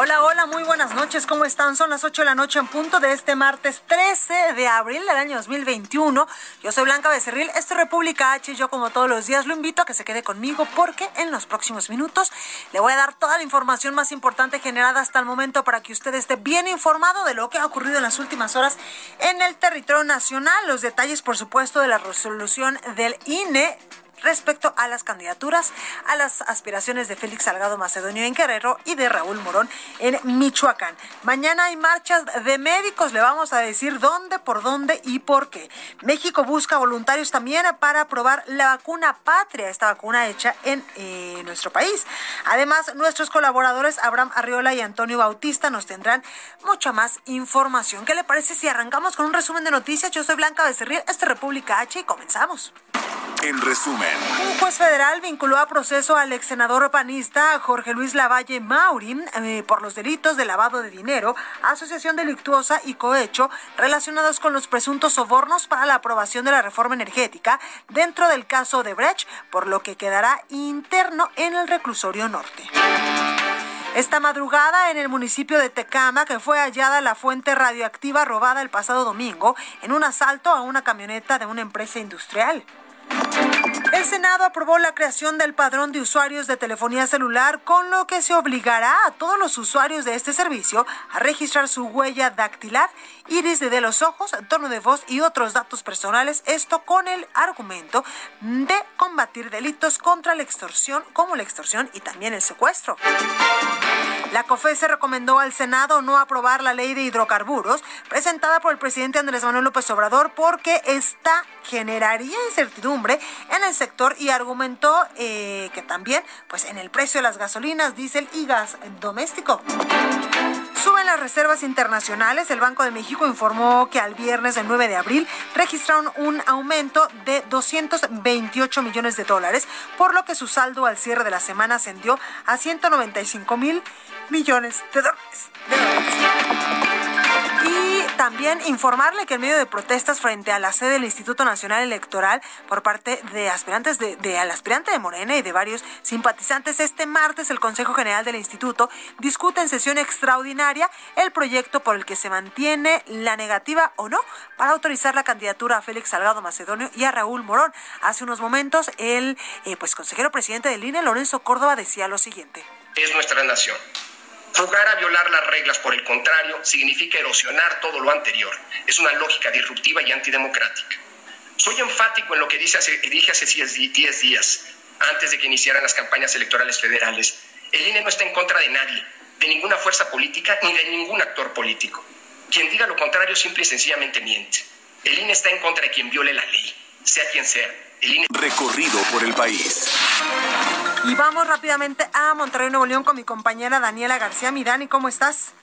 Hola, hola, muy buenas noches, ¿cómo están? Son las 8 de la noche en punto de este martes 13 de abril del año 2021. Yo soy Blanca Becerril, esto es República H y yo como todos los días lo invito a que se quede conmigo porque en los próximos minutos le voy a dar toda la información más importante generada hasta el momento para que usted esté bien informado de lo que ha ocurrido en las últimas horas en el territorio nacional. Los detalles, por supuesto, de la resolución del INE respecto a las candidaturas a las aspiraciones de Félix Salgado Macedonio en Guerrero y de Raúl Morón en Michoacán. Mañana hay marchas de médicos, le vamos a decir dónde, por dónde y por qué. México busca voluntarios también para probar la vacuna patria, esta vacuna hecha en eh, nuestro país. Además, nuestros colaboradores Abraham Arriola y Antonio Bautista nos tendrán mucha más información. ¿Qué le parece si arrancamos con un resumen de noticias? Yo soy Blanca Becerril, esta es República H y comenzamos. En resumen, un juez federal vinculó a proceso al ex senador panista Jorge Luis Lavalle Maurin eh, por los delitos de lavado de dinero, asociación delictuosa y cohecho relacionados con los presuntos sobornos para la aprobación de la reforma energética dentro del caso de Brecht, por lo que quedará interno en el reclusorio norte. Esta madrugada en el municipio de Tecama, que fue hallada la fuente radioactiva robada el pasado domingo en un asalto a una camioneta de una empresa industrial. El Senado aprobó la creación del padrón de usuarios de telefonía celular, con lo que se obligará a todos los usuarios de este servicio a registrar su huella dactilar, iris de los ojos, tono de voz y otros datos personales, esto con el argumento de combatir delitos contra la extorsión, como la extorsión y también el secuestro. La COFESE recomendó al Senado no aprobar la ley de hidrocarburos presentada por el presidente Andrés Manuel López Obrador porque esta generaría incertidumbre en el sector y argumentó eh, que también pues en el precio de las gasolinas, diésel y gas doméstico. Suben las reservas internacionales. El Banco de México informó que al viernes del 9 de abril registraron un aumento de 228 millones de dólares, por lo que su saldo al cierre de la semana ascendió a 195 mil millones de dólares. Y también informarle que en medio de protestas frente a la sede del Instituto Nacional Electoral por parte de aspirantes de, al aspirante de Morena y de varios simpatizantes, este martes el Consejo General del Instituto discute en sesión extraordinaria el proyecto por el que se mantiene la negativa o no para autorizar la candidatura a Félix Salgado Macedonio y a Raúl Morón. Hace unos momentos el eh, pues consejero presidente del INE, Lorenzo Córdoba, decía lo siguiente. Es nuestra nación Jugar a violar las reglas, por el contrario, significa erosionar todo lo anterior. Es una lógica disruptiva y antidemocrática. Soy enfático en lo que dije hace 10 días, antes de que iniciaran las campañas electorales federales. El INE no está en contra de nadie, de ninguna fuerza política ni de ningún actor político. Quien diga lo contrario simple y sencillamente miente. El INE está en contra de quien viole la ley, sea quien sea. El INE... Recorrido por el país. Y vamos rápidamente a Monterrey, Nuevo León con mi compañera Daniela García. Mi Dani, ¿cómo estás?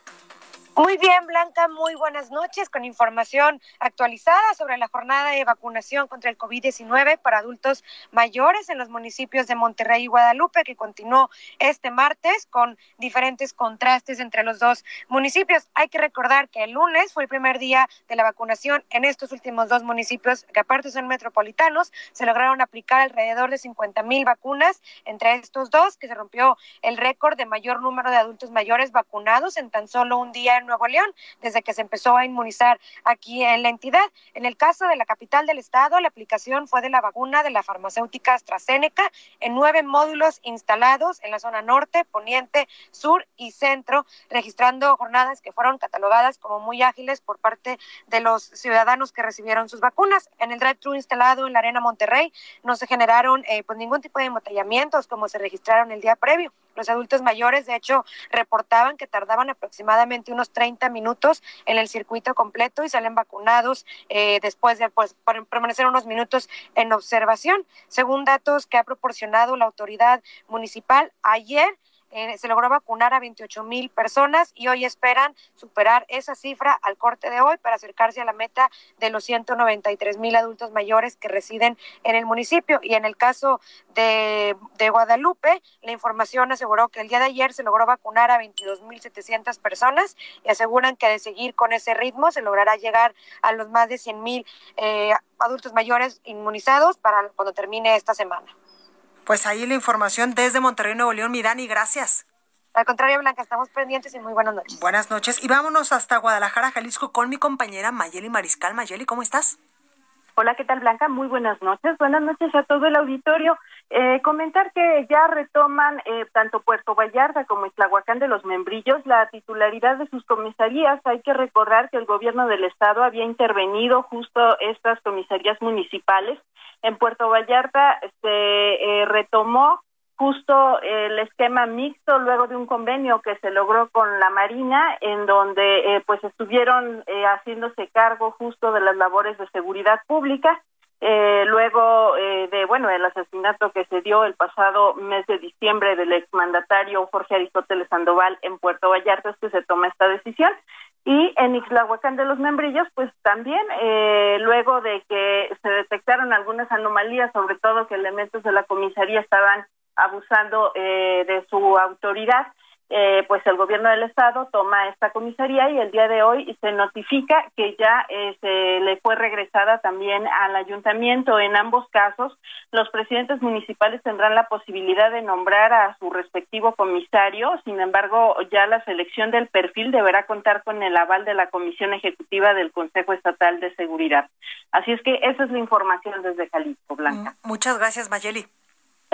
Muy bien, Blanca, muy buenas noches con información actualizada sobre la jornada de vacunación contra el COVID-19 para adultos mayores en los municipios de Monterrey y Guadalupe, que continuó este martes con diferentes contrastes entre los dos municipios. Hay que recordar que el lunes fue el primer día de la vacunación en estos últimos dos municipios, que aparte son metropolitanos. Se lograron aplicar alrededor de 50 mil vacunas entre estos dos, que se rompió el récord de mayor número de adultos mayores vacunados en tan solo un día Nuevo León, desde que se empezó a inmunizar aquí en la entidad. En el caso de la capital del estado, la aplicación fue de la vacuna de la farmacéutica AstraZeneca en nueve módulos instalados en la zona norte, poniente, sur y centro, registrando jornadas que fueron catalogadas como muy ágiles por parte de los ciudadanos que recibieron sus vacunas. En el drive-thru instalado en la Arena Monterrey no se generaron eh, pues ningún tipo de embotellamientos como se registraron el día previo. Los adultos mayores, de hecho, reportaban que tardaban aproximadamente unos 30 minutos en el circuito completo y salen vacunados eh, después de pues, permanecer unos minutos en observación. Según datos que ha proporcionado la autoridad municipal, ayer eh, se logró vacunar a 28 mil personas y hoy esperan superar esa cifra al corte de hoy para acercarse a la meta de los 193 mil adultos mayores que residen en el municipio. Y en el caso de, de Guadalupe, la información aseguró que el día de ayer se logró vacunar a 22 mil 700 personas y aseguran que de seguir con ese ritmo se logrará llegar a los más de 100 mil eh, adultos mayores inmunizados para cuando termine esta semana. Pues ahí la información desde Monterrey, Nuevo León, Mirani, gracias. Al contrario, Blanca, estamos pendientes y muy buenas noches. Buenas noches. Y vámonos hasta Guadalajara, Jalisco, con mi compañera Mayeli Mariscal. Mayeli, ¿cómo estás? Hola, ¿qué tal, Blanca? Muy buenas noches. Buenas noches a todo el auditorio. Eh, comentar que ya retoman eh, tanto Puerto Vallarta como Islahuacán de los Membrillos la titularidad de sus comisarías. Hay que recordar que el gobierno del estado había intervenido justo estas comisarías municipales en Puerto Vallarta se eh, retomó justo el esquema mixto luego de un convenio que se logró con la Marina en donde eh, pues estuvieron eh, haciéndose cargo justo de las labores de seguridad pública luego de bueno el asesinato que se dio el pasado mes de diciembre del exmandatario Jorge Aristóteles Sandoval en Puerto Vallarta es que se toma esta decisión. Y en Ixlahuacán de los Membrillos, pues también, eh, luego de que se detectaron algunas anomalías, sobre todo que elementos de la comisaría estaban abusando eh, de su autoridad, eh, pues el gobierno del estado toma esta comisaría y el día de hoy se notifica que ya eh, se le fue regresada también al ayuntamiento. En ambos casos, los presidentes municipales tendrán la posibilidad de nombrar a su respectivo comisario. Sin embargo, ya la selección del perfil deberá contar con el aval de la Comisión Ejecutiva del Consejo Estatal de Seguridad. Así es que esa es la información desde Jalisco, Blanca. Muchas gracias, Mayeli.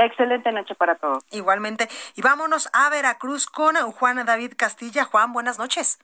Excelente noche para todos. Igualmente. Y vámonos a Veracruz con Juan David Castilla. Juan, buenas noches.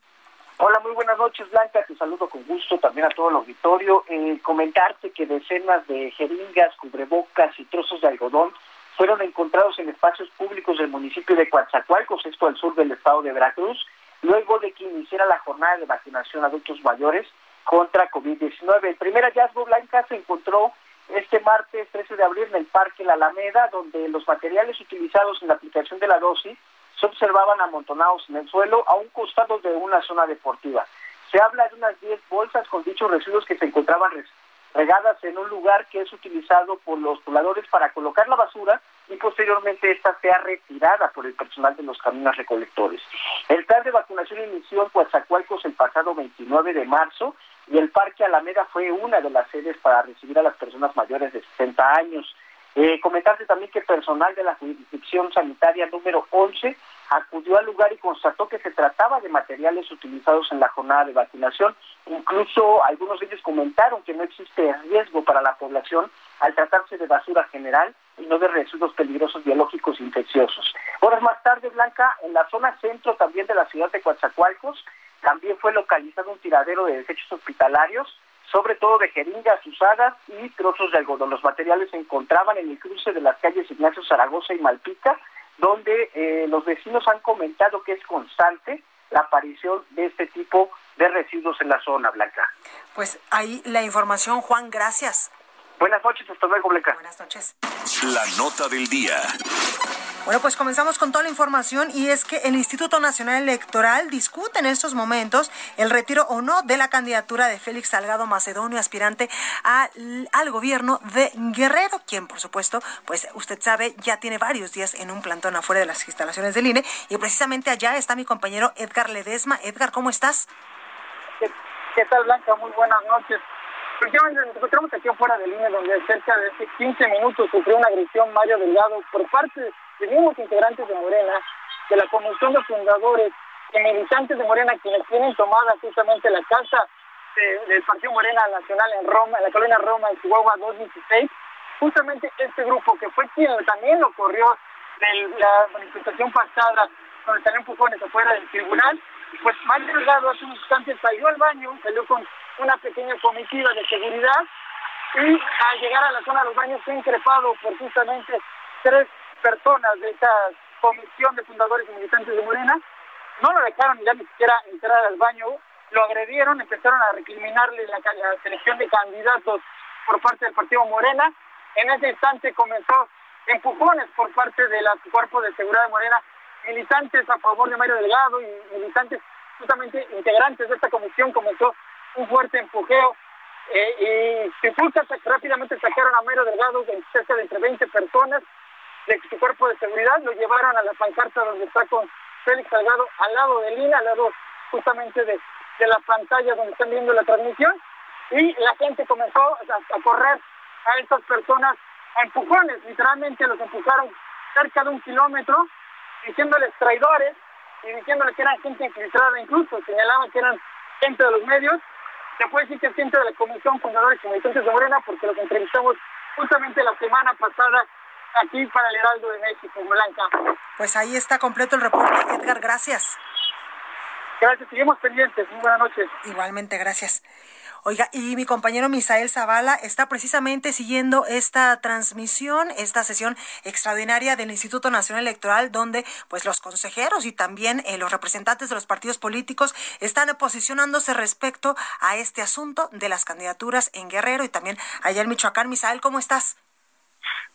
Hola, muy buenas noches, Blanca. Te saludo con gusto también a todo el auditorio. Eh, comentarte que decenas de jeringas, cubrebocas y trozos de algodón fueron encontrados en espacios públicos del municipio de Coatzacoalcos, esto al sur del estado de Veracruz, luego de que iniciara la jornada de vacunación a adultos mayores contra COVID-19. El primer hallazgo, Blanca, se encontró este martes 13 de abril en el Parque La Alameda, donde los materiales utilizados en la aplicación de la dosis se observaban amontonados en el suelo a un costado de una zona deportiva. Se habla de unas 10 bolsas con dichos residuos que se encontraban regadas en un lugar que es utilizado por los pobladores para colocar la basura y posteriormente esta sea retirada por el personal de los caminos recolectores. El plan de vacunación inició en Coatzacoalcos el pasado 29 de marzo y el Parque Alameda fue una de las sedes para recibir a las personas mayores de 60 años. Eh, comentarse también que personal de la jurisdicción sanitaria número 11 acudió al lugar y constató que se trataba de materiales utilizados en la jornada de vacunación. Incluso algunos de ellos comentaron que no existe riesgo para la población al tratarse de basura general y no de residuos peligrosos biológicos infecciosos. Horas más tarde, Blanca, en la zona centro también de la ciudad de Coatzacoalcos, también fue localizado un tiradero de desechos hospitalarios, sobre todo de jeringas usadas y trozos de algodón. Los materiales se encontraban en el cruce de las calles Ignacio Zaragoza y Malpica, donde eh, los vecinos han comentado que es constante la aparición de este tipo de residuos en la zona, Blanca. Pues ahí la información, Juan, gracias. Buenas noches, hasta luego, Blanca. Buenas noches. La nota del día. Bueno, pues comenzamos con toda la información y es que el Instituto Nacional Electoral discute en estos momentos el retiro o no de la candidatura de Félix Salgado Macedonio, aspirante al, al gobierno de Guerrero, quien por supuesto, pues usted sabe, ya tiene varios días en un plantón afuera de las instalaciones del INE y precisamente allá está mi compañero Edgar Ledesma. Edgar, ¿cómo estás? ¿Qué, tal, Blanca? Muy buenas noches. Efectivamente, nos encontramos aquí afuera del INE, donde cerca de hace 15 minutos sufrió una agresión Mario Delgado por parte de mismos integrantes de Morena, de la Comisión de Fundadores y militantes de Morena, quienes tienen tomada justamente la casa del Partido Morena Nacional en Roma, en la colonia Roma, en Chihuahua 216. Justamente este grupo, que fue quien también lo corrió de la manifestación pasada, donde también empujones afuera del tribunal, pues Mario Delgado hace unos instantes salió al baño, salió con una pequeña comitiva de seguridad y al llegar a la zona de los baños fue increpado por justamente tres personas de estas comisión de fundadores y militantes de Morena, no lo dejaron ya ni siquiera entrar al baño, lo agredieron, empezaron a recriminarle la, selección de candidatos por parte del partido Morena. En ese instante comenzó empujones por parte del cuerpo de seguridad de Morena, militantes a favor de Mario Delgado y militantes justamente integrantes de esta comisión comenzó un fuerte empujeo eh, y se rápidamente sacaron a Mario Delgado de cerca de entre 20 personas de su cuerpo de seguridad, lo llevaron a la pancarta donde está con Félix Salgado al lado de Lina, al lado justamente de, de la pantalla donde están viendo la transmisión, y la gente comenzó a, correr a estas personas a empujones, literalmente los empujaron cerca de un kilómetro, diciéndoles traidores y diciéndoles que eran gente infiltrada, incluso señalaban que eran gente de los medios, se puede decir que es gente de la Comisión Fundadores y Militantes de Morena, porque los entrevistamos justamente la semana pasada aquí para el Heraldo de México, Blanca. Pues ahí está completo el reporte, Edgar, gracias. Gracias, seguimos pendientes. Muy buenas noches. Igualmente, gracias. Oiga, y mi compañero Misael Zavala está precisamente siguiendo esta transmisión, esta sesión extraordinaria del Instituto Nacional Electoral, donde pues los consejeros y también eh, los representantes de los partidos políticos están posicionándose respecto a este asunto de las candidaturas en Guerrero y también allá en Michoacán. Misael, ¿cómo estás?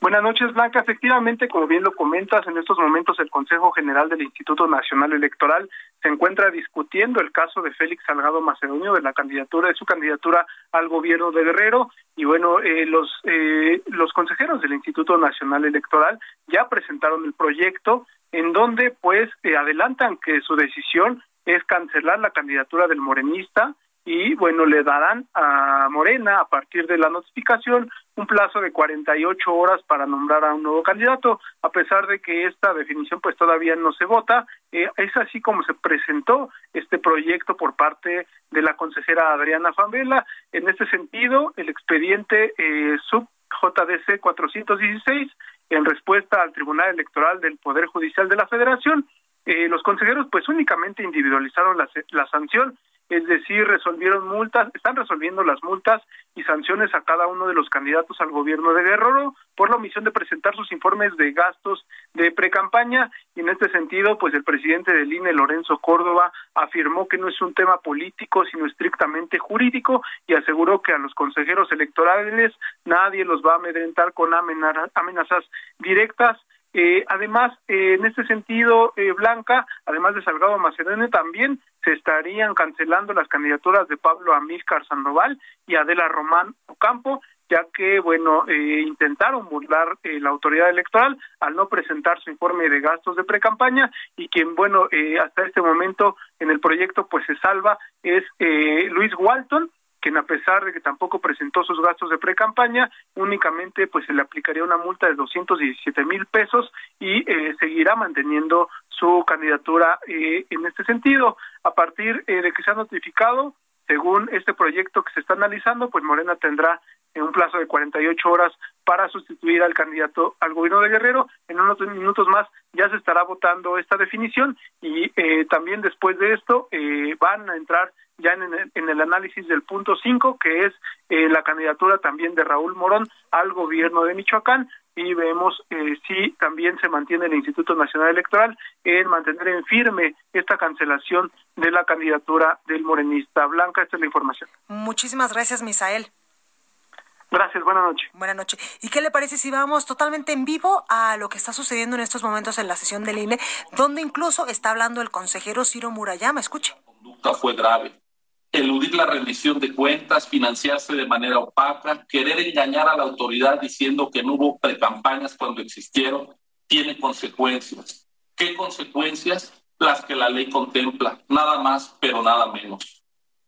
Buenas noches, Blanca. Efectivamente, como bien lo comentas, en estos momentos el Consejo General del Instituto Nacional Electoral se encuentra discutiendo el caso de Félix Salgado Macedonio de la candidatura de su candidatura al gobierno de Guerrero y bueno, eh, los eh, los consejeros del Instituto Nacional Electoral ya presentaron el proyecto en donde pues eh, adelantan que su decisión es cancelar la candidatura del morenista y bueno, le darán a Morena a partir de la notificación un plazo de 48 horas para nombrar a un nuevo candidato, a pesar de que esta definición pues todavía no se vota. Eh, es así como se presentó este proyecto por parte de la consejera Adriana Fambela. En este sentido, el expediente eh, sub JDC 416, en respuesta al Tribunal Electoral del Poder Judicial de la Federación, eh, los consejeros pues únicamente individualizaron la, la sanción es decir, resolvieron multas, están resolviendo las multas y sanciones a cada uno de los candidatos al gobierno de Guerrero por la omisión de presentar sus informes de gastos de precampaña. Y en este sentido, pues el presidente del INE, Lorenzo Córdoba, afirmó que no es un tema político, sino estrictamente jurídico y aseguró que a los consejeros electorales nadie los va a amedrentar con amenazas directas. Eh, además, eh, en este sentido, eh, Blanca, además de Salgado Macedonio, también se estarían cancelando las candidaturas de Pablo Amílcar Sandoval y Adela Román Ocampo, ya que, bueno, intentaron burlar la autoridad electoral al no presentar su informe de gastos de precampaña y quien, bueno, hasta este momento en el proyecto pues se salva es Luis Walton, quien a pesar de que tampoco presentó sus gastos de pre-campaña, únicamente pues se le aplicaría una multa de 217 mil pesos y eh, seguirá manteniendo su candidatura eh, en este sentido. A partir eh, de que se ha notificado, según este proyecto que se está analizando, pues Morena tendrá en un plazo de 48 horas para sustituir al candidato al gobierno de Guerrero. En unos minutos más ya se estará votando esta definición y también después de esto van a entrar ya en el, en el análisis del punto 5, que es eh, la candidatura también de Raúl Morón al gobierno de Michoacán, y vemos eh, si también se mantiene el Instituto Nacional Electoral en mantener en firme esta cancelación de la candidatura del morenista. Blanca, esta es la información. Muchísimas gracias, Misael. Gracias, buenas noches. Buenas noches. ¿Y qué le parece si vamos totalmente en vivo a lo que está sucediendo en estos momentos en la sesión del INE, donde incluso está hablando el consejero Ciro Murayama? Escuche. La conducta fue grave eludir la rendición de cuentas, financiarse de manera opaca, querer engañar a la autoridad diciendo que no hubo precampañas cuando existieron, tiene consecuencias. ¿Qué consecuencias? Las que la ley contempla, nada más, pero nada menos.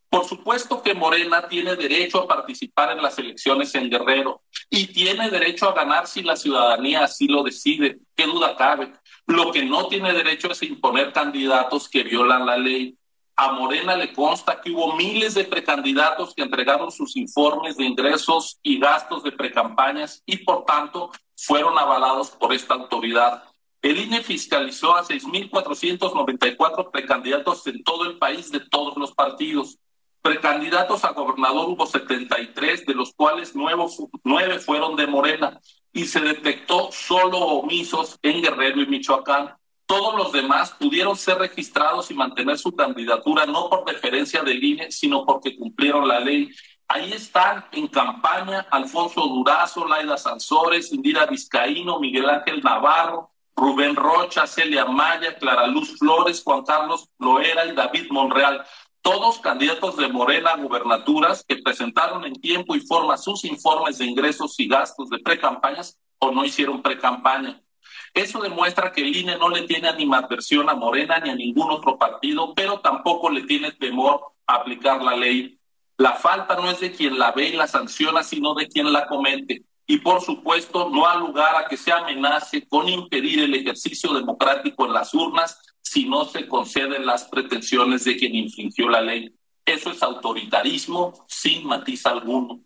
Por supuesto que Morena tiene derecho a participar en las elecciones en Guerrero y tiene derecho a ganar si la ciudadanía así lo decide. ¿Qué duda cabe? Lo que no tiene derecho es imponer candidatos que violan la ley a Morena le consta que hubo miles de precandidatos que entregaron sus informes de ingresos y gastos de precampañas y por tanto fueron avalados por esta autoridad. El INE fiscalizó a 6.494 precandidatos en todo el país de todos los partidos. Precandidatos a gobernador hubo 73, de los cuales nueve fueron de Morena y se detectó solo omisos en Guerrero y Michoacán. Todos los demás pudieron ser registrados y mantener su candidatura no por deferencia del INE, sino porque cumplieron la ley. Ahí están en campaña Alfonso Durazo, Laida Sansores, Indira Vizcaíno, Miguel Ángel Navarro, Rubén Rocha, Celia Maya, Clara Luz Flores, Juan Carlos Loera y David Monreal. Todos candidatos de Morena a gubernaturas que presentaron en tiempo y forma sus informes de ingresos y gastos de precampañas o no hicieron precampaña. Eso demuestra que el INE no le tiene animadversión a Morena ni a ningún otro partido, pero tampoco le tiene temor a aplicar la ley. La falta no es de quien la ve y la sanciona, sino de quien la comete. Y por supuesto, no ha lugar a que se amenace con impedir el ejercicio democrático en las urnas si no se conceden las pretensiones de quien infringió la ley. Eso es autoritarismo sin matiz alguno.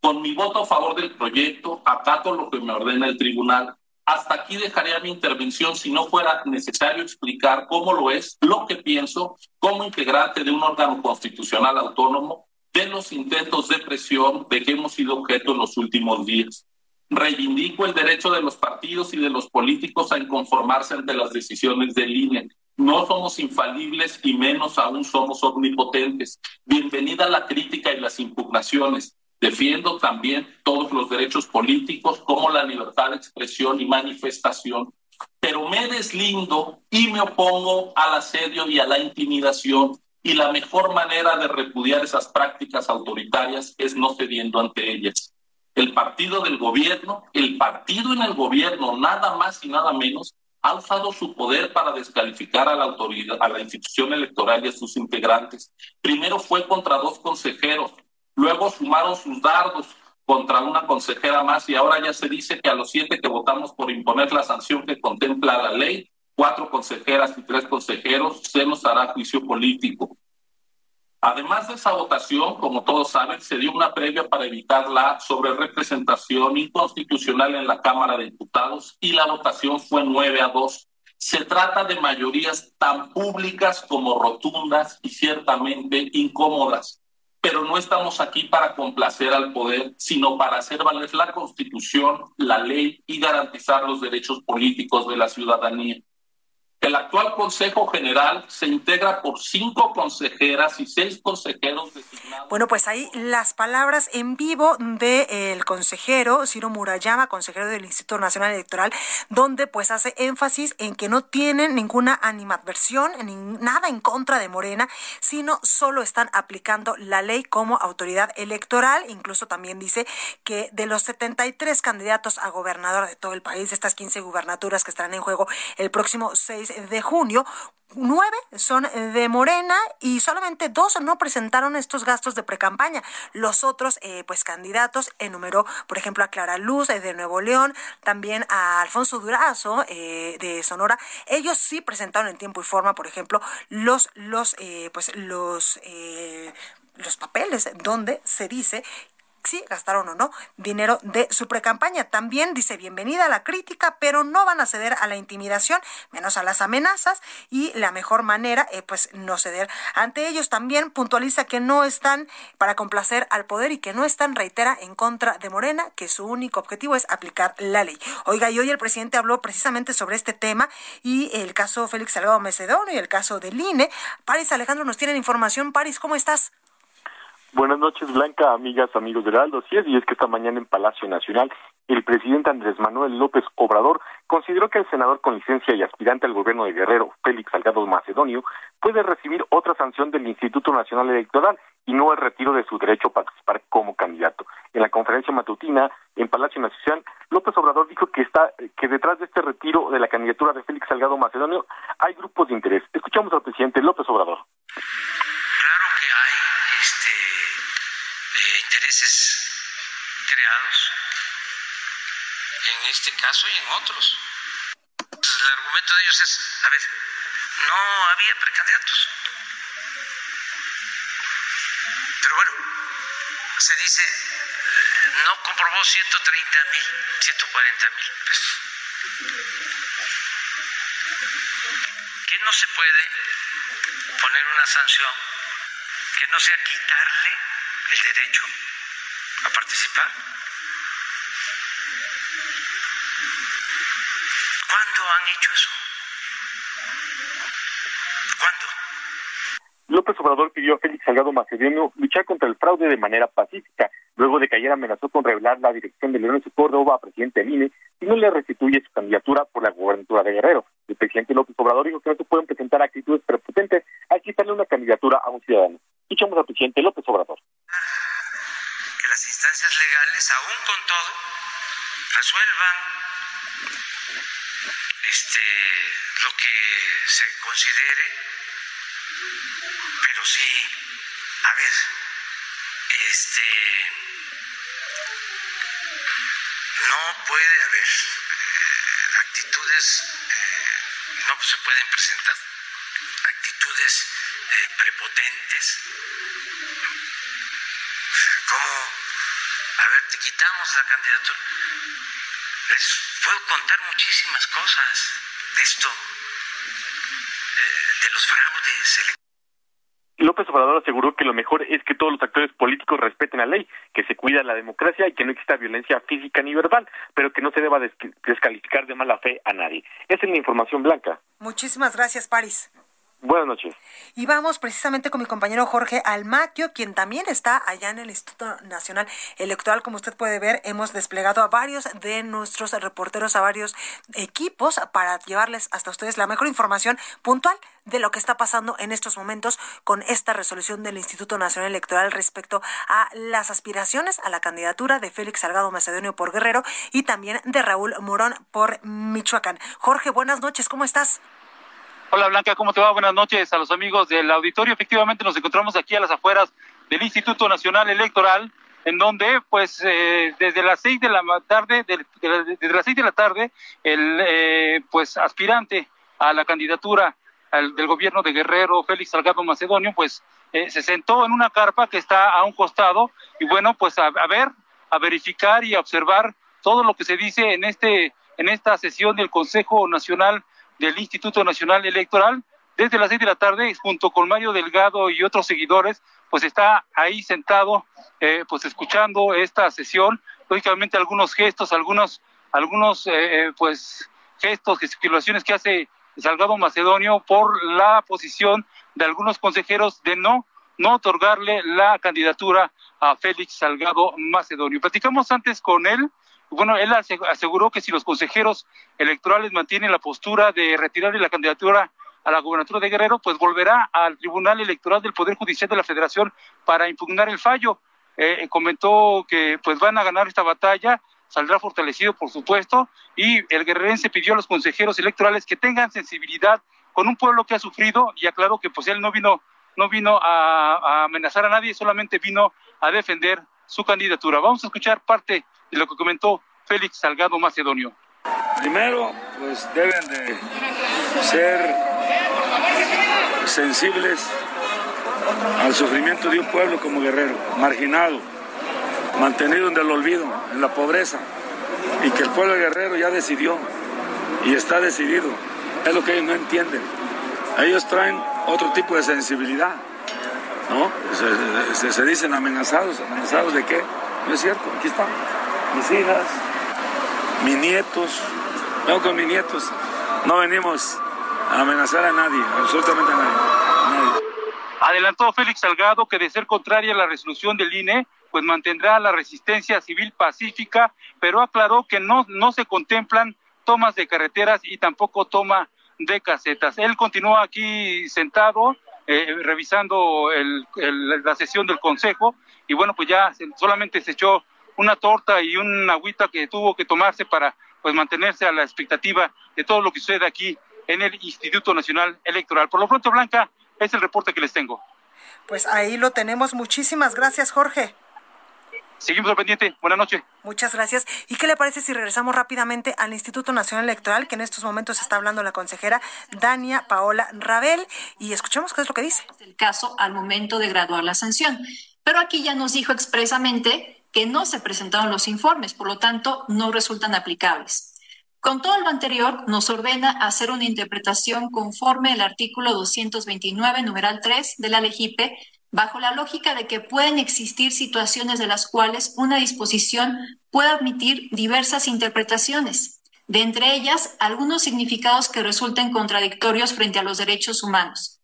Con mi voto a favor del proyecto, acato lo que me ordena el tribunal hasta aquí dejaría mi intervención si no fuera necesario explicar cómo lo es, lo que pienso como integrante de un órgano constitucional autónomo de los intentos de presión de que hemos sido objeto en los últimos días. Reivindico el derecho de los partidos y de los políticos a inconformarse ante las decisiones del INE. No somos infalibles y menos aún somos omnipotentes. Bienvenida la crítica y las impugnaciones, Defiendo también todos los derechos políticos como la libertad de expresión y manifestación, pero me deslindo y me opongo al asedio y a la intimidación y la mejor manera de repudiar esas prácticas autoritarias es no cediendo ante ellas. El partido del gobierno, el partido en el gobierno, nada más y nada menos, ha usado su poder para descalificar a la autoridad, a la institución electoral y a sus integrantes. Primero fue contra dos consejeros, Luego sumaron sus dardos contra una consejera más y ahora ya se dice que a los siete que votamos por imponer la sanción que contempla la ley, cuatro consejeras y tres consejeros, se nos hará juicio político. Además de esa votación, como todos saben, se dio una previa para evitar la sobrerepresentación inconstitucional en la Cámara de Diputados y la votación fue nueve a dos. Se trata de mayorías tan públicas como rotundas y ciertamente incómodas pero no estamos aquí para complacer al poder, sino para hacer valer la constitución, la ley y garantizar los derechos políticos de la ciudadanía. El actual Consejo General se integra por cinco consejeras y seis consejeros designados. Bueno, pues ahí las palabras en vivo del el consejero Ciro Murayama, consejero del Instituto Nacional Electoral, donde pues hace énfasis en que no tienen ninguna animadversión, nada en contra de Morena, sino solo están aplicando la ley como autoridad electoral. Incluso también dice que de los 73 candidatos a gobernador de todo el país, estas 15 gubernaturas que estarán en juego el próximo 6 de junio, nueve son de Morena y solamente dos no presentaron estos gastos de precampaña. Los otros, eh, pues candidatos, enumeró, por ejemplo, a Clara Luz eh, de Nuevo León, también a Alfonso Durazo eh, de Sonora. Ellos sí presentaron en tiempo y forma, por ejemplo, los, los, pues los los papeles donde se dice sí gastaron o no dinero de su precampaña. También dice bienvenida a la crítica, pero no van a ceder a la intimidación, menos a las amenazas y la mejor manera, eh, pues no ceder ante ellos. También puntualiza que no están para complacer al poder y que no están, reitera, en contra de Morena, que su único objetivo es aplicar la ley. Oiga, y hoy el presidente habló precisamente sobre este tema y el caso Félix Salgado Macedonio y el caso del INE. Paris Alejandro nos tiene información. Paris, ¿cómo estás? Buenas noches, Blanca, amigas, amigos de Heraldo. Sí, y es que esta mañana en Palacio Nacional, el presidente Andrés Manuel López Obrador consideró que el senador con licencia y aspirante al gobierno de Guerrero, Félix Salgado Macedonio, puede recibir otra sanción del Instituto Nacional Electoral y no el retiro de su derecho a participar como candidato. En la conferencia matutina en Palacio Nacional, López Obrador dijo que está que detrás de este retiro de la candidatura de Félix Salgado Macedonio hay grupos de interés. Escuchamos al presidente López Obrador. Claro que hay este intereses creados en este caso y en otros. El argumento de ellos es, a ver, no había precandidatos. Pero bueno, se dice, no comprobó 130 mil, 140 mil pesos. ¿Qué no se puede poner una sanción que no sea quitarle el derecho a participar? ¿Cuándo han hecho eso? ¿Cuándo? López Obrador pidió a Félix Salgado Macedonio luchar contra el fraude de manera pacífica, luego de que ayer amenazó con revelar la dirección de Leóncio Córdoba a presidente del INE si no le restituye su candidatura por la gubernatura de Guerrero. El presidente López Obrador dijo que no se pueden presentar actitudes prepotentes al quitarle una candidatura a un ciudadano. Escuchamos al presidente López Obrador. Instancias legales, aún con todo, resuelvan este, lo que se considere, pero sí, a ver, este, no puede haber eh, actitudes, eh, no se pueden presentar actitudes eh, prepotentes, como, a ver, te quitamos la candidatura. Les puedo contar muchísimas cosas de esto, de los fraudes López Obrador aseguró que lo mejor es que todos los actores políticos respeten la ley, que se cuida la democracia y que no exista violencia física ni verbal, pero que no se deba descalificar de mala fe a nadie. Esa es la información blanca. Muchísimas gracias, París. Buenas noches. Y vamos precisamente con mi compañero Jorge Almaquio, quien también está allá en el Instituto Nacional Electoral. Como usted puede ver, hemos desplegado a varios de nuestros reporteros, a varios equipos, para llevarles hasta ustedes la mejor información puntual de lo que está pasando en estos momentos con esta resolución del Instituto Nacional Electoral respecto a las aspiraciones a la candidatura de Félix Salgado Macedonio por Guerrero y también de Raúl Morón por Michoacán. Jorge, buenas noches, ¿cómo estás? Hola Blanca, ¿cómo te va? Buenas noches a los amigos del auditorio. Efectivamente nos encontramos aquí a las afueras del Instituto Nacional Electoral, en donde pues eh, desde las seis de la tarde, desde las seis de la tarde, el eh, pues aspirante a la candidatura del gobierno de Guerrero, Félix Salgado Macedonio, pues eh, se sentó en una carpa que está a un costado y bueno, pues a, a ver, a verificar y a observar todo lo que se dice en este en esta sesión del Consejo Nacional del Instituto Nacional Electoral. Desde las seis de la tarde, junto con Mario Delgado y otros seguidores, pues está ahí sentado, eh, pues escuchando esta sesión. Lógicamente algunos gestos, algunos, algunos eh, eh, pues gestos, gesticulaciones que hace Salgado Macedonio por la posición de algunos consejeros de no no otorgarle la candidatura a Félix Salgado Macedonio. Platicamos antes con él bueno, él aseguró que si los consejeros electorales mantienen la postura de retirarle la candidatura a la gubernatura de Guerrero, pues volverá al Tribunal Electoral del Poder Judicial de la Federación para impugnar el fallo. Eh, comentó que pues van a ganar esta batalla, saldrá fortalecido por supuesto, y el guerrerense pidió a los consejeros electorales que tengan sensibilidad con un pueblo que ha sufrido y aclaró que pues él no vino no vino a amenazar a nadie, solamente vino a defender su candidatura. Vamos a escuchar parte de lo que comentó Félix Salgado Macedonio. Primero, pues deben de ser sensibles al sufrimiento de un pueblo como Guerrero, marginado, mantenido en el olvido, en la pobreza, y que el pueblo Guerrero ya decidió y está decidido. Es lo que ellos no entienden. Ellos traen otro tipo de sensibilidad, ¿no? Se, se dicen amenazados, amenazados de qué? No es cierto, aquí están mis hijas, mis nietos. No con mis nietos. No venimos a amenazar a nadie, absolutamente a nadie. Adelantó Félix Salgado que de ser contraria a la resolución del INE, pues mantendrá la resistencia civil pacífica, pero aclaró que no, no se contemplan tomas de carreteras y tampoco toma de casetas. Él continúa aquí sentado, eh, revisando la sesión del Consejo, y bueno, pues ya solamente se echó una torta y una agüita que tuvo que tomarse para pues mantenerse a la expectativa de todo lo que sucede aquí en el Instituto Nacional Electoral. Por lo pronto, Blanca, es el reporte que les tengo. Pues ahí lo tenemos. Muchísimas gracias, Jorge. Seguimos al pendiente. Buenas noches. Muchas gracias. ¿Y qué le parece si regresamos rápidamente al Instituto Nacional Electoral, que en estos momentos está hablando la consejera Dania Paola Rabel, y escuchemos qué es lo que dice? El caso al momento de graduar la sanción. Pero aquí ya nos dijo expresamente que no se presentaron los informes, por lo tanto, no resultan aplicables. Con todo lo anterior, nos ordena hacer una interpretación conforme al artículo 229, numeral 3 de la LEGIPE, bajo la lógica de que pueden existir situaciones de las cuales una disposición puede admitir diversas interpretaciones. de entre ellas algunos significados que resulten contradictorios frente a los derechos humanos.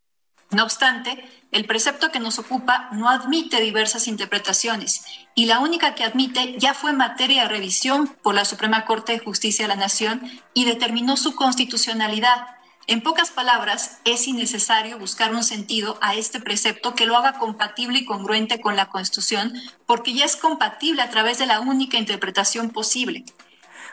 No obstante, el precepto que nos ocupa no admite diversas interpretaciones y la única que admite ya fue materia de revisión por la Suprema Corte de Justicia de la Nación y determinó su constitucionalidad. En pocas palabras, es innecesario buscar un sentido a este precepto que lo haga compatible y congruente con la Constitución, porque ya es compatible a través de la única interpretación posible.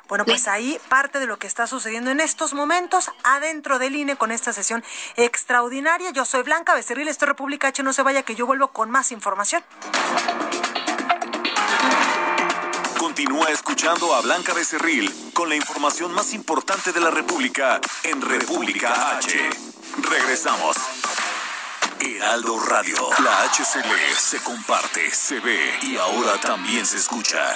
Bueno, pues ahí parte de lo que está sucediendo en estos momentos adentro del INE con esta sesión extraordinaria. Yo soy Blanca Becerril, esto es República H, no se vaya que yo vuelvo con más información. Continúa escuchando a Blanca Becerril con la información más importante de la República en República H. Regresamos. Heraldo Radio, la HCL se comparte, se ve y ahora también se escucha.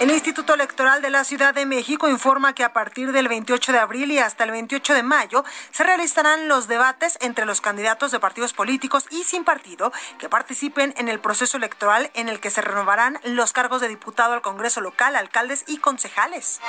El Instituto Electoral de la Ciudad de México informa que a partir del 28 de abril y hasta el 28 de mayo se realizarán los debates entre los candidatos de partidos políticos y sin partido que participen en el proceso electoral en el que se renovarán los cargos de diputado al Congreso local, alcaldes y concejales.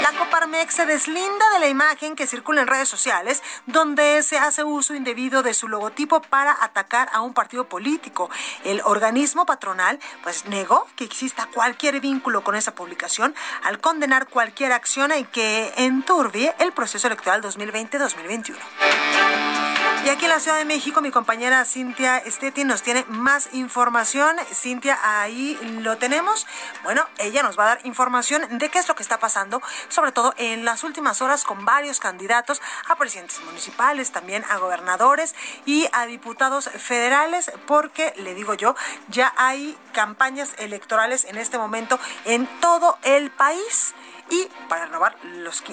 La Coparmex se deslinda de la imagen que circula en redes sociales donde se hace uso indebido de su logotipo para atacar a un partido político. El organismo patronal pues negó que exista cualquier vínculo con esa publicación al condenar cualquier acción en que enturbie el proceso electoral 2020-2021. Y aquí en la Ciudad de México, mi compañera Cintia Esteti nos tiene más información. Cintia, ahí lo tenemos. Bueno, ella nos va a dar información de qué es lo que está pasando, sobre todo en las últimas horas con varios candidatos a presidentes municipales, también a gobernadores y a diputados federales, porque le digo yo, ya hay campañas electorales en este momento en todo el país y para renovar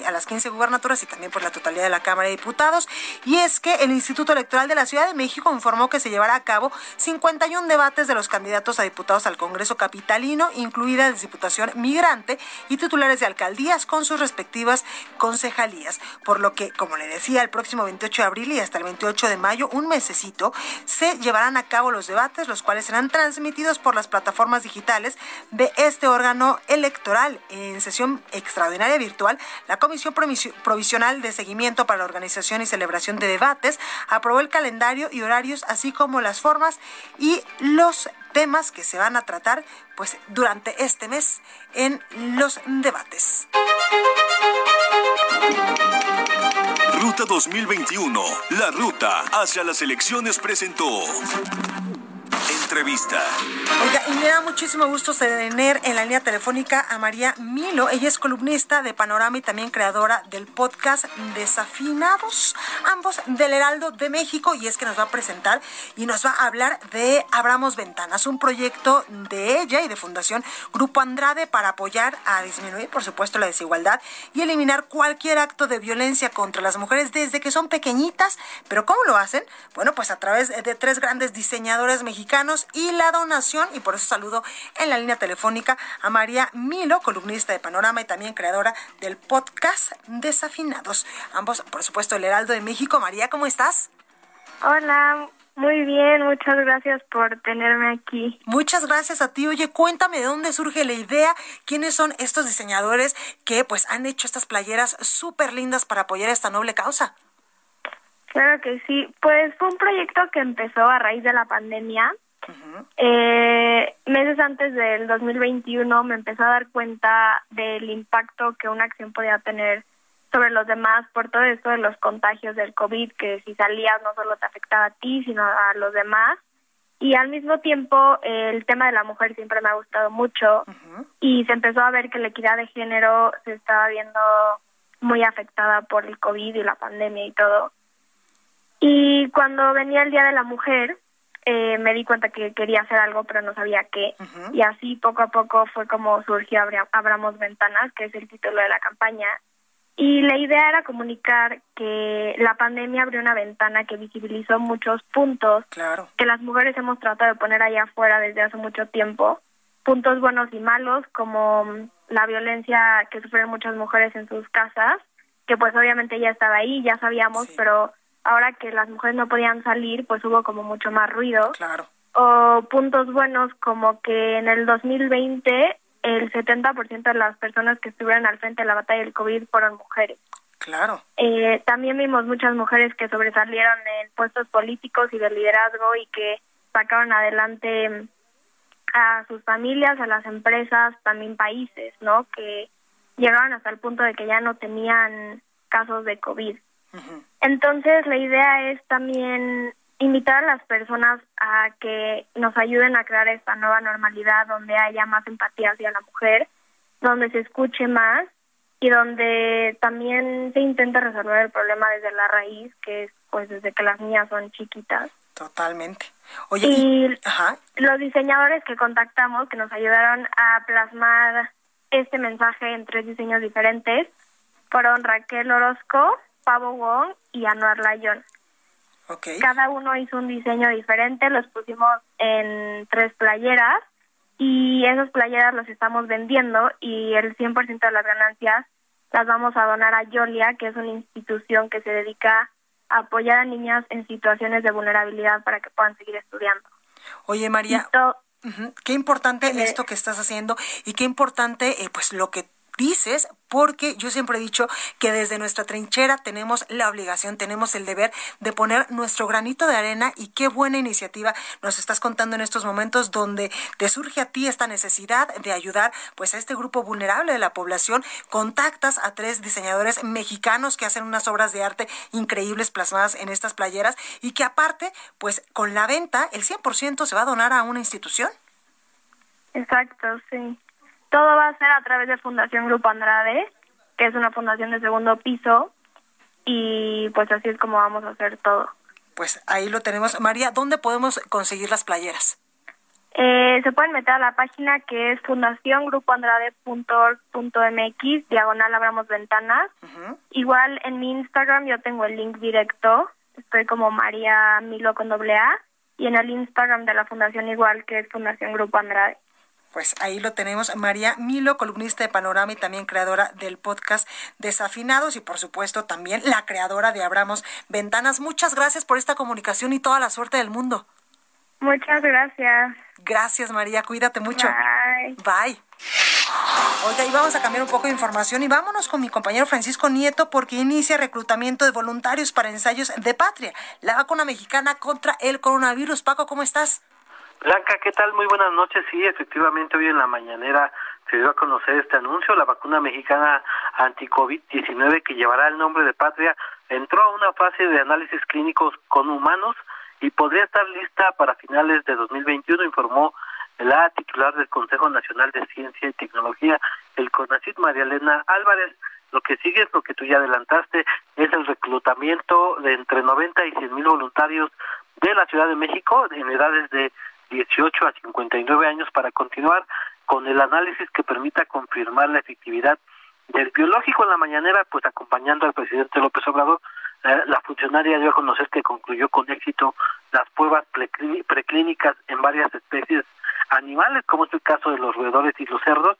a las 15 gubernaturas y también por la totalidad de la Cámara de Diputados. Y es que el Instituto Electoral de la Ciudad de México informó que se llevará a cabo 51 debates de los candidatos a diputados al Congreso Capitalino, incluida la Diputación Migrante y titulares de alcaldías con sus respectivas concejalías. Por lo que, como le decía, el próximo 28 de abril y hasta el 28 de mayo, un mesecito, se llevarán a cabo los debates, los cuales serán transmitidos por las plataformas digitales de este órgano electoral en sesión extraordinaria virtual, la Comisión Provisional de Seguimiento para la Organización y Celebración de Debates aprobó el calendario y horarios, así como las formas y los temas que se van a tratar pues durante este mes en los debates. Ruta 2021, la ruta hacia las elecciones presentó. Entrevista. Oiga, y me da muchísimo gusto tener en la línea telefónica a María Milo. Ella es columnista de Panorama y también creadora del podcast Desafinados, ambos del Heraldo de México. Y es que nos va a presentar y nos va a hablar de Abramos Ventanas, un proyecto de ella y de Fundación Grupo Andrade para apoyar a disminuir, por supuesto, la desigualdad y eliminar cualquier acto de violencia contra las mujeres desde que son pequeñitas. Pero ¿cómo lo hacen? Bueno, pues a través de tres grandes diseñadores mexicanos y la donación. Y por eso saludo en la línea telefónica a María Milo, columnista de Panorama y también creadora del podcast Desafinados. Ambos, por supuesto, el Heraldo de México. María, ¿cómo estás? Hola, muy bien, muchas gracias por tenerme aquí. Muchas gracias a ti. Oye, cuéntame de dónde surge la idea, quiénes son estos diseñadores que pues han hecho estas playeras súper lindas para apoyar esta noble causa. Claro que sí, pues fue un proyecto que empezó a raíz de la pandemia. Eh, meses antes del 2021 me empezó a dar cuenta del impacto que una acción podía tener sobre los demás por todo esto de los contagios del COVID, que si salías no solo te afectaba a ti, sino a los demás. Y al mismo tiempo el tema de la mujer siempre me ha gustado mucho y se empezó a ver que la equidad de género se estaba viendo muy afectada por el COVID y la pandemia y todo. Y cuando venía el Día de la Mujer, eh, me di cuenta que quería hacer algo, pero no sabía qué. Y así poco a poco fue como surgió Abramos Ventanas, que es el título de la campaña. Y la idea era comunicar que la pandemia abrió una ventana que visibilizó muchos puntos que las mujeres hemos tratado de poner allá afuera desde hace mucho tiempo. Puntos buenos y malos, como la violencia que sufren muchas mujeres en sus casas, que pues obviamente ya estaba ahí, ya sabíamos, pero ahora que las mujeres no podían salir, pues hubo como mucho más ruido. Claro. O puntos buenos como que en el 2020 el 70% de las personas que estuvieron al frente de la batalla del COVID fueron mujeres. Claro. Eh, también vimos muchas mujeres que sobresalieron en puestos políticos y de liderazgo y que sacaron adelante a sus familias, a las empresas, también países, ¿no? Que llegaron hasta el punto de que ya no tenían casos de COVID. Entonces, la idea es también invitar a las personas a que nos ayuden a crear esta nueva normalidad donde haya más empatía hacia la mujer, donde se escuche más y donde también se intente resolver el problema desde la raíz, que es pues desde que las niñas son chiquitas. Totalmente. Oye, y, los diseñadores que contactamos, que nos ayudaron a plasmar este mensaje en tres diseños diferentes, fueron Raquel Orozco, Pavo Wong y Anuar Layón. Okay. Cada uno hizo un diseño diferente, los pusimos en tres playeras y esas playeras las estamos vendiendo y el 100% de las ganancias las vamos a donar a Yolia, que es una institución que se dedica a apoyar a niñas en situaciones de vulnerabilidad para que puedan seguir estudiando. Oye, María, qué importante eh, esto que estás haciendo y qué importante eh, pues lo que dices, porque yo siempre he dicho que desde nuestra trinchera tenemos la obligación, tenemos el deber de poner nuestro granito de arena y qué buena iniciativa nos estás contando en estos momentos donde te surge a ti esta necesidad de ayudar pues a este grupo vulnerable de la población. Contactas a tres diseñadores mexicanos que hacen unas obras de arte increíbles plasmadas en estas playeras y que aparte pues con la venta el 100% se va a donar a una institución. Exacto, sí. Todo va a ser a través de Fundación Grupo Andrade, que es una fundación de segundo piso, y pues así es como vamos a hacer todo. Pues ahí lo tenemos. María, ¿dónde podemos conseguir las playeras? Eh, se pueden meter a la página que es fundaciongrupoandrade.org.mx, diagonal abramos ventanas. Igual en mi Instagram yo tengo el link directo, estoy como María Milo con doble A, y en el Instagram de la fundación igual que es Fundación Grupo Andrade. Pues ahí lo tenemos, María Milo, columnista de Panorama y también creadora del podcast Desafinados y por supuesto también la creadora de Abramos Ventanas. Muchas gracias por esta comunicación y toda la suerte del mundo. Muchas gracias. Gracias María, cuídate mucho. Bye. Bye. Oiga, y vamos a cambiar un poco de información y vámonos con mi compañero Francisco Nieto porque inicia reclutamiento de voluntarios para ensayos de patria, la vacuna mexicana contra el coronavirus. Paco, ¿cómo estás? Blanca, ¿qué tal? Muy buenas noches. Sí, efectivamente, hoy en la mañanera se dio a conocer este anuncio. La vacuna mexicana anti-COVID-19, que llevará el nombre de Patria, entró a una fase de análisis clínicos con humanos y podría estar lista para finales de 2021, informó la titular del Consejo Nacional de Ciencia y Tecnología, el CONACYT, María Elena Álvarez. Lo que sigue es lo que tú ya adelantaste, es el reclutamiento de entre 90 y 100 mil voluntarios de la Ciudad de México en edades de 18 a 59 años para continuar con el análisis que permita confirmar la efectividad del biológico en la mañanera, pues acompañando al presidente López Obrador, eh, la funcionaria dio a conocer que concluyó con éxito las pruebas preclínicas en varias especies animales, como es el caso de los roedores y los cerdos.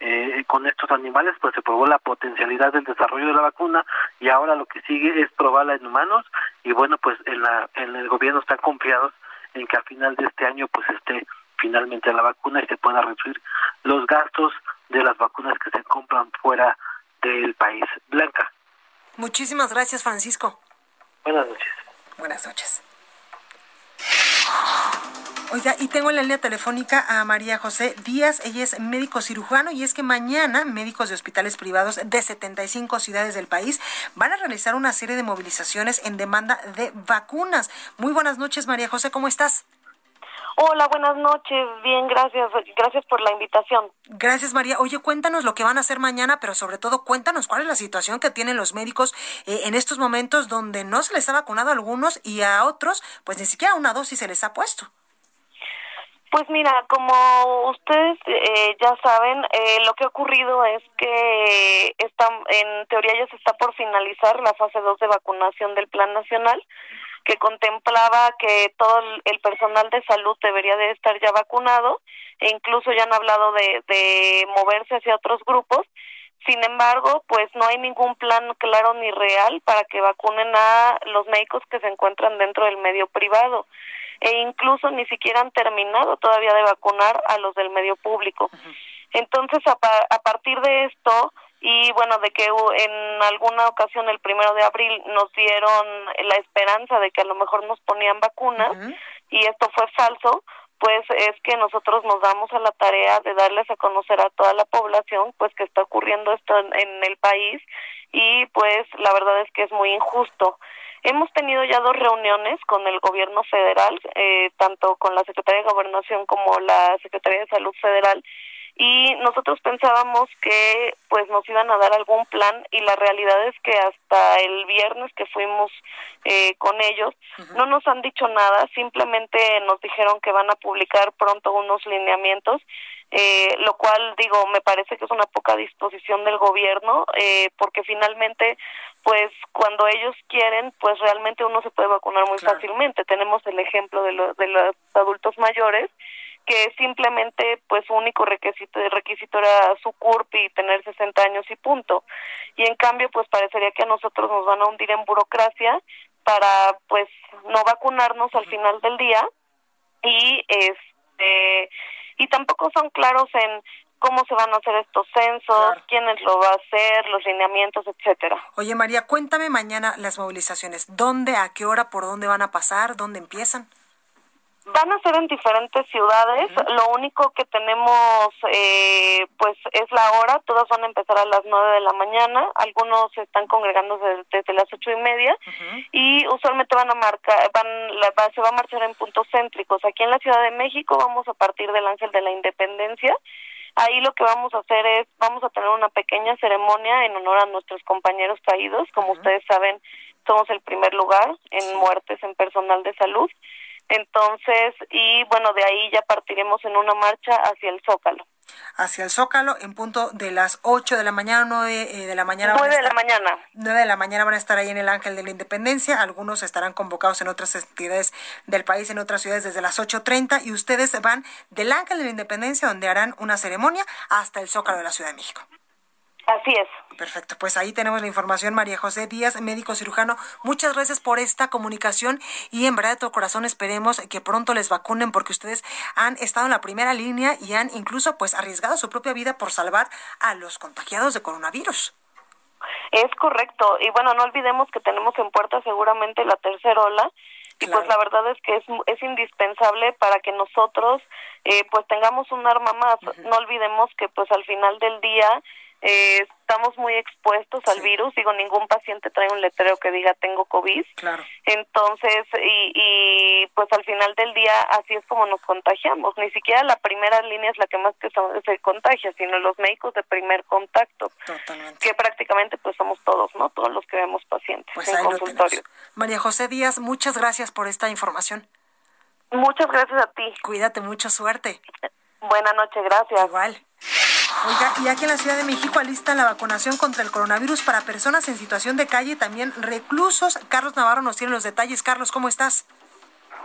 Eh, con estos animales, pues se probó la potencialidad del desarrollo de la vacuna y ahora lo que sigue es probarla en humanos y bueno, pues en, la, en el gobierno están confiados en que a final de este año pues esté finalmente la vacuna y se pueda reducir los gastos de las vacunas que se compran fuera del país. Blanca. Muchísimas gracias, Francisco. Buenas noches. Buenas noches. Oiga, y tengo en la línea telefónica a María José Díaz, ella es médico cirujano y es que mañana médicos de hospitales privados de 75 ciudades del país van a realizar una serie de movilizaciones en demanda de vacunas. Muy buenas noches, María José, ¿cómo estás? Hola, buenas noches. Bien, gracias. Gracias por la invitación. Gracias, María. Oye, cuéntanos lo que van a hacer mañana, pero sobre todo cuéntanos cuál es la situación que tienen los médicos eh, en estos momentos donde no se les ha vacunado a algunos y a otros, pues ni siquiera una dosis se les ha puesto. Pues mira, como ustedes eh, ya saben, eh, lo que ha ocurrido es que está, en teoría ya se está por finalizar la fase 2 de vacunación del Plan Nacional que contemplaba que todo el personal de salud debería de estar ya vacunado e incluso ya han hablado de, de moverse hacia otros grupos. Sin embargo, pues no hay ningún plan claro ni real para que vacunen a los médicos que se encuentran dentro del medio privado e incluso ni siquiera han terminado todavía de vacunar a los del medio público. Entonces, a, a partir de esto, y bueno, de que en alguna ocasión el primero de abril nos dieron la esperanza de que a lo mejor nos ponían vacunas y esto fue falso, pues es que nosotros nos damos a la tarea de darles a conocer a toda la población pues que está ocurriendo esto en, el país y pues la verdad es que es muy injusto. Hemos tenido ya dos reuniones con el gobierno federal, eh, tanto con la Secretaría de Gobernación como la Secretaría de Salud Federal, y nosotros pensábamos que pues nos iban a dar algún plan y la realidad es que hasta el viernes que fuimos eh, con ellos no nos han dicho nada simplemente nos dijeron que van a publicar pronto unos lineamientos eh, lo cual digo me parece que es una poca disposición del gobierno eh, porque finalmente pues cuando ellos quieren pues realmente uno se puede vacunar muy fácilmente. Tenemos el ejemplo de, de los adultos mayores que simplemente pues su único requisito, requisito era su CURP y tener 60 años y punto. Y en cambio pues parecería que a nosotros nos van a hundir en burocracia para pues no vacunarnos al final del día y este y tampoco son claros en cómo se van a hacer estos censos, quiénes lo va a hacer, los lineamientos, etcétera. Oye María, cuéntame mañana las movilizaciones, ¿dónde, a qué hora, por dónde van a pasar, dónde empiezan? Van a ser en diferentes ciudades. Lo único que tenemos, eh, pues, es la hora. Todas van a empezar a las nueve de la mañana. Algunos se están congregando desde, las ocho y media y usualmente van a marcar, van, se va a marchar en puntos céntricos. Aquí en la Ciudad de México vamos a partir del Ángel de la Independencia. Ahí lo que vamos a hacer es, vamos a tener una pequeña ceremonia en honor a nuestros compañeros caídos. Como ustedes saben, somos el primer lugar en muertes en personal de salud. Entonces, y bueno, de ahí ya partiremos en una marcha hacia el Zócalo. Hacia el Zócalo en punto de las 8 de la mañana, 9 eh, de la mañana. 9 de la mañana. 9 de la mañana van a estar ahí en el Ángel de la Independencia. Algunos estarán convocados en otras entidades del país, en otras ciudades desde las 8.30 y ustedes van del Ángel de la Independencia donde harán una ceremonia hasta el Zócalo de la Ciudad de México. Así es. Perfecto, pues ahí tenemos la información. María José Díaz, médico cirujano, muchas gracias por esta comunicación y en verdad de todo corazón esperemos que pronto les vacunen porque ustedes han estado en la primera línea y han incluso pues arriesgado su propia vida por salvar a los contagiados de coronavirus. Es correcto. Y bueno, no olvidemos que tenemos en puerta seguramente la tercera ola y pues la verdad es que es, es indispensable para que nosotros eh, pues tengamos un arma más. No olvidemos que pues al final del día eh, estamos muy expuestos al virus. Digo, ningún paciente trae un letrero que diga tengo COVID. Claro. Entonces, y, y pues al final del día así es como nos contagiamos. Ni siquiera la primera línea es la que más que se contagia, sino los médicos de primer contacto. Que prácticamente pues somos todos, ¿no? Todos los que vemos pacientes pues en consultorio. María José Díaz, muchas gracias por esta información. Muchas gracias a ti. Cuídate mucho, suerte. Buenas noches, gracias. Igual. Oiga, y aquí en la Ciudad de México alistan la vacunación contra el coronavirus para personas en situación de calle, también reclusos. Carlos Navarro nos tiene los detalles. Carlos, ¿cómo estás?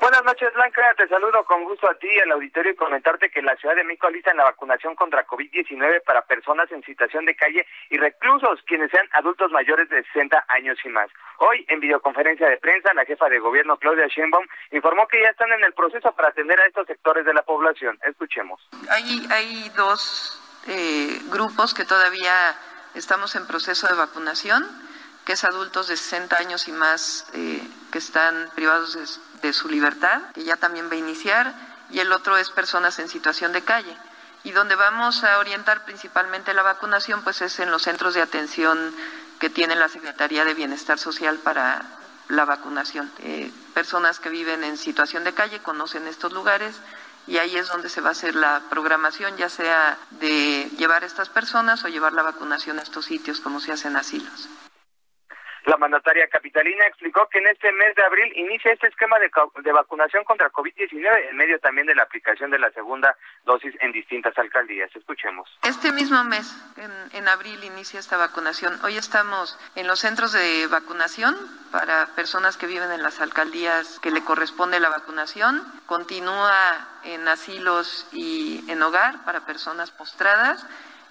Buenas noches, Blanca. Te saludo con gusto a ti y al auditorio y comentarte que la Ciudad de México alista la vacunación contra COVID-19 para personas en situación de calle y reclusos, quienes sean adultos mayores de 60 años y más. Hoy, en videoconferencia de prensa, la jefa de gobierno, Claudia Sheinbaum, informó que ya están en el proceso para atender a estos sectores de la población. Escuchemos. Hay, hay dos eh, grupos que todavía estamos en proceso de vacunación, que es adultos de 60 años y más eh, que están privados de, su libertad, que ya también va a iniciar, y el otro es personas en situación de calle. Y donde vamos a orientar principalmente la vacunación, pues es en los centros de atención que tiene la Secretaría de Bienestar Social para la vacunación. Eh, personas que viven en situación de calle conocen estos lugares y ahí es donde se va a hacer la programación, ya sea de llevar a estas personas o llevar la vacunación a estos sitios como se hacen asilos. La mandataria capitalina explicó que en este mes de abril inicia este esquema de, de vacunación contra COVID-19 en medio también de la aplicación de la segunda dosis en distintas alcaldías. Escuchemos. Este mismo mes, en, abril, inicia esta vacunación. Hoy estamos en los centros de vacunación para personas que viven en las alcaldías que le corresponde la vacunación. Continúa en asilos y en hogar para personas postradas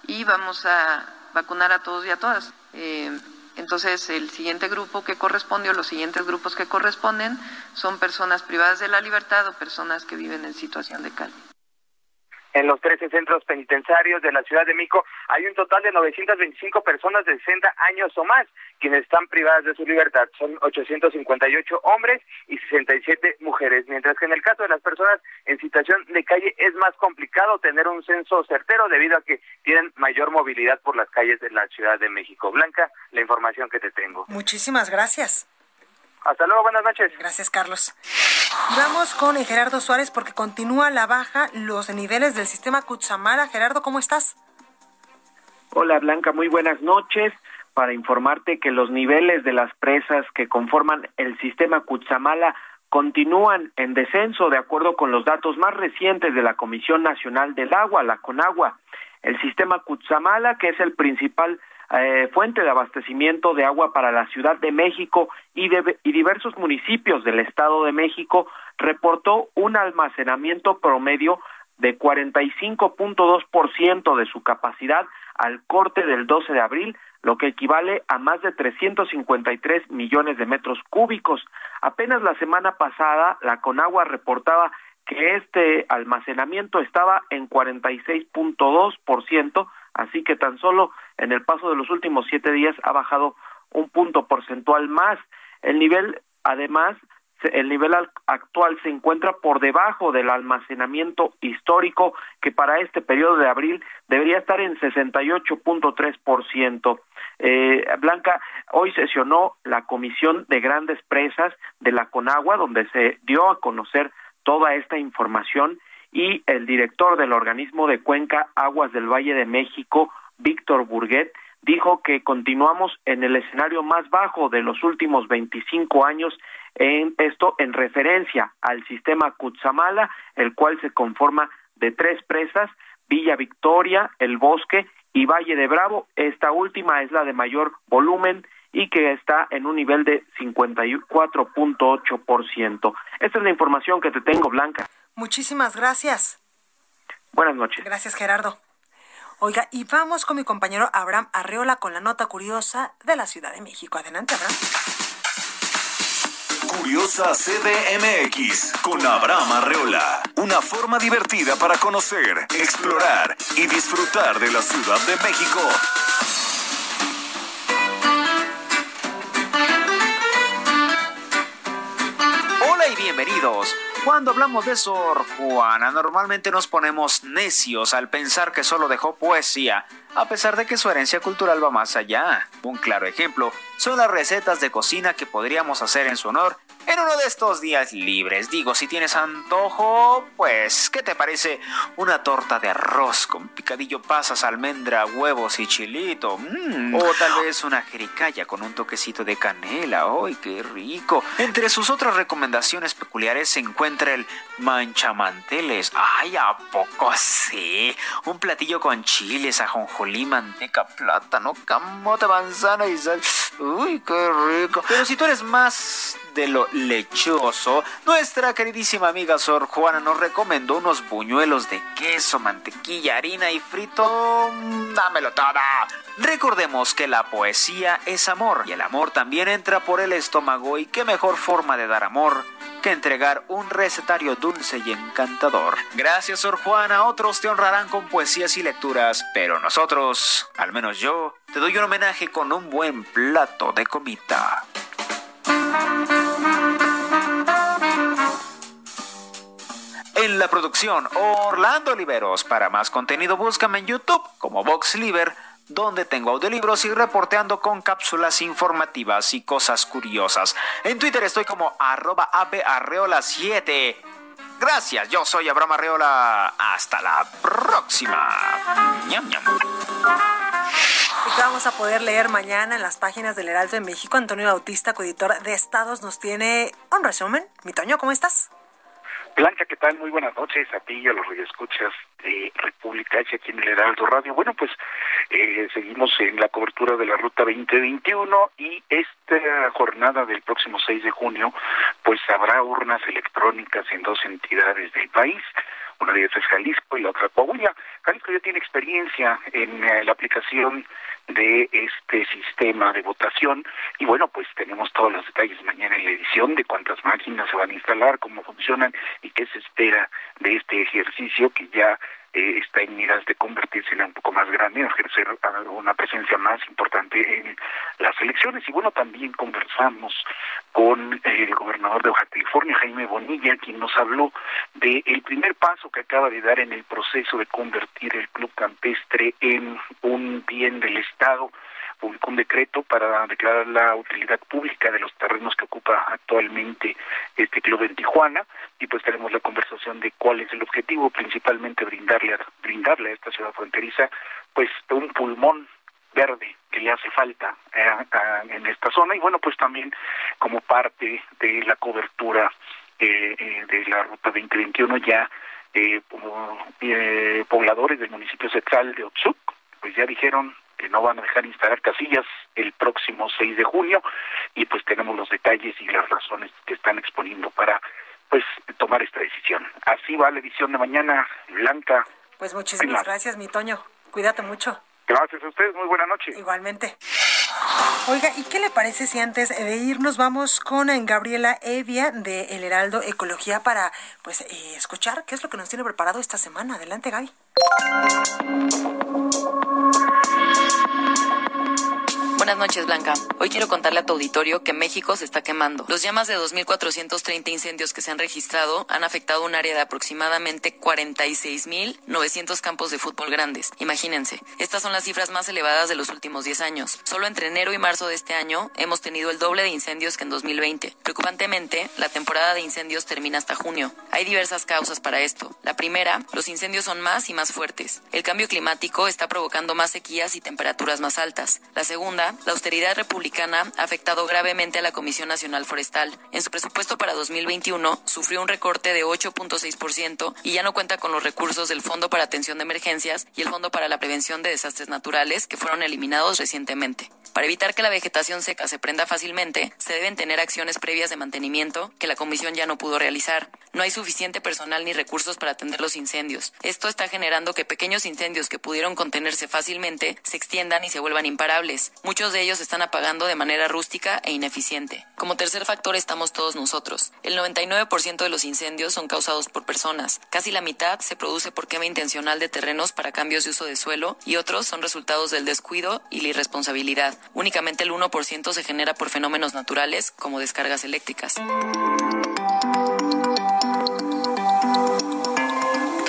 y vamos a vacunar a todos y a todas. Eh, entonces, el siguiente grupo que corresponde o los siguientes grupos que corresponden son personas privadas de la libertad o personas que viven en situación de calle. En los 13 centros penitenciarios de la Ciudad de Mico hay un total de 925 personas de 60 años o más quienes están privadas de su libertad. Son 858 hombres y 67 mujeres, mientras que en el caso de las personas en situación de calle es más complicado tener un censo certero debido a que tienen mayor movilidad por las calles de la Ciudad de México. Blanca, la información que te tengo. Muchísimas gracias. Hasta luego, buenas noches. Gracias, Carlos. Vamos con Gerardo Suárez porque continúa la baja los niveles del sistema Cutzamara. Gerardo, ¿cómo estás? Hola, Blanca, muy buenas noches. Para informarte que los niveles de las presas que conforman el sistema Cutzamala continúan en descenso de acuerdo con los datos más recientes de la Comisión Nacional del Agua, la CONAGUA. El sistema Cutzamala, que es el principal eh, fuente de abastecimiento de agua para la Ciudad de México y, de, y diversos municipios del Estado de México, reportó un almacenamiento promedio de 45.2% de su capacidad al corte del 12 de abril, lo que equivale a más de 353 millones de metros cúbicos. Apenas la semana pasada, la Conagua reportaba que este almacenamiento estaba en 46.2%, así que tan solo en el paso de los últimos siete días ha bajado un punto porcentual más. El nivel, además, el nivel actual se encuentra por debajo del almacenamiento histórico que para este periodo de abril debería estar en 68.3%. Eh, Blanca, hoy sesionó la Comisión de Grandes Presas de la Conagua, donde se dio a conocer toda esta información y el director del organismo de Cuenca Aguas del Valle de México, Víctor Burguet, dijo que continuamos en el escenario más bajo de los últimos 25 años en esto en referencia al sistema Cutzamala, el cual se conforma de tres presas, Villa Victoria, El Bosque y Valle de Bravo. Esta última es la de mayor volumen y que está en un nivel de 54.8%. Esta es la información que te tengo, Blanca. Muchísimas gracias. Buenas noches. Gracias, Gerardo. Oiga, y vamos con mi compañero Abraham Arreola con la nota curiosa de la Ciudad de México. Adelante, Abraham. Curiosa CDMX con Abraham Arreola. Una forma divertida para conocer, explorar y disfrutar de la Ciudad de México. Cuando hablamos de Sor Juana, normalmente nos ponemos necios al pensar que solo dejó poesía, a pesar de que su herencia cultural va más allá. Un claro ejemplo son las recetas de cocina que podríamos hacer en su honor en uno de estos días libres. Digo, si tienes antojo, pues, ¿qué te parece una torta de arroz con picadillo pasas, almendra, huevos y chilito? Mm. O tal vez una jericaya con un toquecito de canela. ¡Ay, qué rico! Entre sus otras recomendaciones peculiares se encuentra el manchamanteles. ¡Ay, a poco sí! Un platillo con chiles, ajonjolí, manteca, plátano, camote, manzana y sal. ¡Uy, qué rico! Pero si tú eres más de lo lechoso, nuestra queridísima amiga Sor Juana nos recomendó unos buñuelos de queso, mantequilla, harina y frito. Dámelo toda. Recordemos que la poesía es amor y el amor también entra por el estómago y qué mejor forma de dar amor que entregar un recetario dulce y encantador. Gracias, Sor Juana. Otros te honrarán con poesías y lecturas, pero nosotros, al menos yo, te doy un homenaje con un buen plato de comida. En la producción, Orlando Oliveros. Para más contenido, búscame en YouTube como VoxLiber, donde tengo audiolibros y reporteando con cápsulas informativas y cosas curiosas. En Twitter estoy como arroba 7 Gracias, yo soy Abraham Arreola. Hasta la próxima. Ñam. Y vamos a poder leer mañana en las páginas del Heraldo de México. Antonio Bautista, coeditor de Estados, nos tiene un resumen. Mi Toño, ¿cómo estás? Blanca, ¿qué tal? Muy buenas noches a ti y a los radioescuchas de República H aquí en el Heraldo Radio. Bueno, pues eh, seguimos en la cobertura de la Ruta 2021 y esta jornada del próximo 6 de junio, pues habrá urnas electrónicas en dos entidades del país una de ellas es Jalisco y la otra Coahuila. Jalisco ya tiene experiencia en eh, la aplicación de este sistema de votación. Y bueno, pues tenemos todos los detalles mañana en la edición de cuántas máquinas se van a instalar, cómo funcionan y qué se espera de este ejercicio que ya eh, está en miras de convertirse en un poco más grande, ejercer una presencia más importante en las elecciones. Y bueno, también conversamos con el gobernador de Baja California, Jaime Bonilla, quien nos habló del el primer paso que acaba de dar en el proceso de convertir el club campestre en un bien del Estado publicó un decreto para declarar la utilidad pública de los terrenos que ocupa actualmente este club en Tijuana y pues tenemos la conversación de cuál es el objetivo, principalmente brindarle a, brindarle a esta ciudad fronteriza pues un pulmón verde que le hace falta eh, en esta zona y bueno pues también como parte de la cobertura eh, eh, de la ruta 2021 ya pobladores del municipio central de Otsuc pues ya dijeron que no van a dejar instalar casillas el próximo 6 de junio y pues tenemos los detalles y las razones que están exponiendo para pues tomar esta decisión. Así va la edición de mañana, Blanca. Pues muchísimas gracias, mi Toño. Cuídate mucho. Gracias a ustedes, muy buena noche. Igualmente. Oiga, ¿y qué le parece si antes de irnos vamos con eh, Gabriela Evia de El Heraldo Ecología para pues eh, escuchar qué es lo que nos tiene preparado esta semana? Adelante, Gaby. Buenas noches, Blanca. Hoy quiero contarle a tu auditorio que México se está quemando. Los llamas de 2.430 incendios que se han registrado han afectado un área de aproximadamente 46.900 campos de fútbol grandes. Imagínense, estas son las cifras más elevadas de los últimos 10 años. Solo entre enero y marzo de este año hemos tenido el doble de incendios que en 2020. Preocupantemente, la temporada de incendios termina hasta junio. Hay diversas causas para esto. La primera, los incendios son más y más fuertes. El cambio climático está provocando más sequías y temperaturas más altas. La segunda, la austeridad republicana ha afectado gravemente a la Comisión Nacional Forestal. En su presupuesto para 2021 sufrió un recorte de 8.6% y ya no cuenta con los recursos del Fondo para Atención de Emergencias y el Fondo para la Prevención de Desastres Naturales que fueron eliminados recientemente. Para evitar que la vegetación seca se prenda fácilmente, se deben tener acciones previas de mantenimiento que la Comisión ya no pudo realizar. No hay suficiente personal ni recursos para atender los incendios. Esto está generando que pequeños incendios que pudieron contenerse fácilmente se extiendan y se vuelvan imparables. Muchos de ellos están apagando de manera rústica e ineficiente. Como tercer factor estamos todos nosotros. El 99% de los incendios son causados por personas. Casi la mitad se produce por quema intencional de terrenos para cambios de uso de suelo y otros son resultados del descuido y la irresponsabilidad. Únicamente el 1% se genera por fenómenos naturales como descargas eléctricas.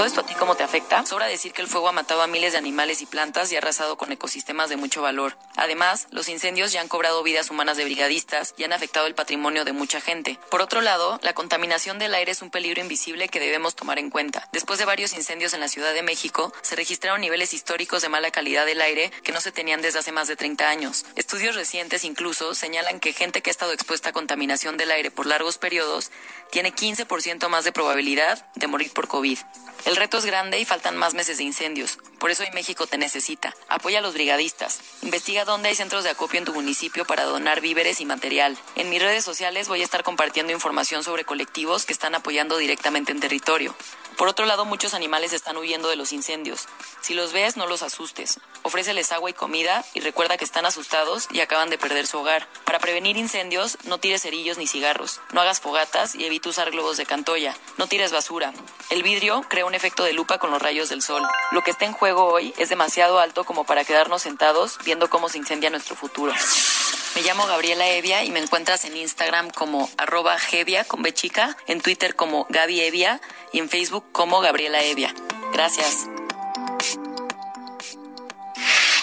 ¿Todo esto a ti cómo te afecta? Sobra decir que el fuego ha matado a miles de animales y plantas y ha arrasado con ecosistemas de mucho valor. Además, los incendios ya han cobrado vidas humanas de brigadistas y han afectado el patrimonio de mucha gente. Por otro lado, la contaminación del aire es un peligro invisible que debemos tomar en cuenta. Después de varios incendios en la Ciudad de México, se registraron niveles históricos de mala calidad del aire que no se tenían desde hace más de 30 años. Estudios recientes incluso señalan que gente que ha estado expuesta a contaminación del aire por largos periodos tiene 15% más de probabilidad de morir por COVID. El reto es grande y faltan más meses de incendios. Por eso hoy México te necesita. Apoya a los brigadistas. Investiga dónde hay centros de acopio en tu municipio para donar víveres y material. En mis redes sociales voy a estar compartiendo información sobre colectivos que están apoyando directamente en territorio. Por otro lado, muchos animales están huyendo de los incendios. Si los ves, no los asustes. Ofréceles agua y comida y recuerda que están asustados y acaban de perder su hogar. Para prevenir incendios, no tires cerillos ni cigarros. No hagas fogatas y evita usar globos de cantoya. No tires basura. El vidrio crea un efecto de lupa con los rayos del sol. Lo que está en juego hoy es demasiado alto como para quedarnos sentados viendo cómo se incendia nuestro futuro. Me llamo Gabriela Evia y me encuentras en Instagram como arroba Gevia con B chica, en Twitter como Gaby Evia y en Facebook como Gabriela Evia. Gracias.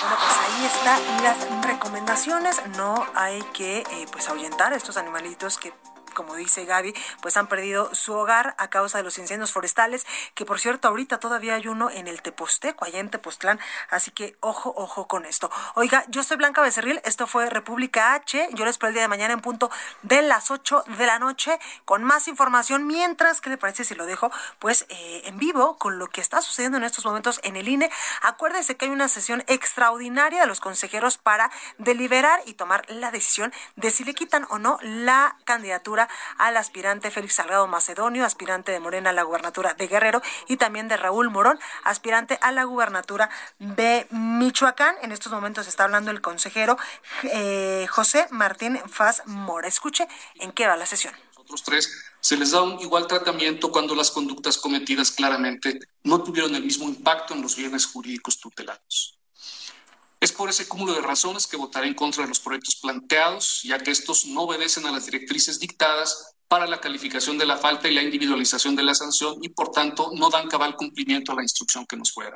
Bueno, pues ahí están las recomendaciones. No hay que eh, pues ahuyentar a estos animalitos que como dice Gaby, pues han perdido su hogar a causa de los incendios forestales, que por cierto ahorita todavía hay uno en el Teposteco, allá en Tepoztlán, así que ojo, ojo con esto. Oiga, yo soy Blanca Becerril, esto fue República H, yo les espero el día de mañana en punto de las 8 de la noche con más información, mientras, ¿qué le parece si lo dejo? Pues eh, en vivo con lo que está sucediendo en estos momentos en el INE. Acuérdense que hay una sesión extraordinaria de los consejeros para deliberar y tomar la decisión de si le quitan o no la candidatura al aspirante Félix Salgado Macedonio, aspirante de Morena a la gubernatura de Guerrero, y también de Raúl Morón, aspirante a la gubernatura de Michoacán. En estos momentos está hablando el consejero eh, José Martín Faz Mora. Escuche en qué va la sesión. Otros tres se les da un igual tratamiento cuando las conductas cometidas claramente no tuvieron el mismo impacto en los bienes jurídicos tutelados. Es por ese cúmulo de razones que votaré en contra de los proyectos planteados, ya que estos no obedecen a las directrices dictadas para la calificación de la falta y la individualización de la sanción y, por tanto, no dan cabal cumplimiento a la instrucción que nos fuera.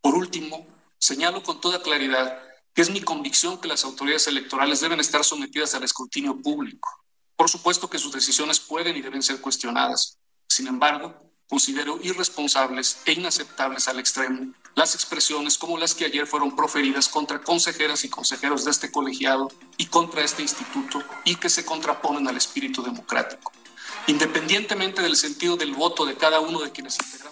Por último, señalo con toda claridad que es mi convicción que las autoridades electorales deben estar sometidas al escrutinio público. Por supuesto que sus decisiones pueden y deben ser cuestionadas. Sin embargo, considero irresponsables e inaceptables al extremo las expresiones como las que ayer fueron proferidas contra consejeras y consejeros de este colegiado y contra este instituto y que se contraponen al espíritu democrático, independientemente del sentido del voto de cada uno de quienes integran.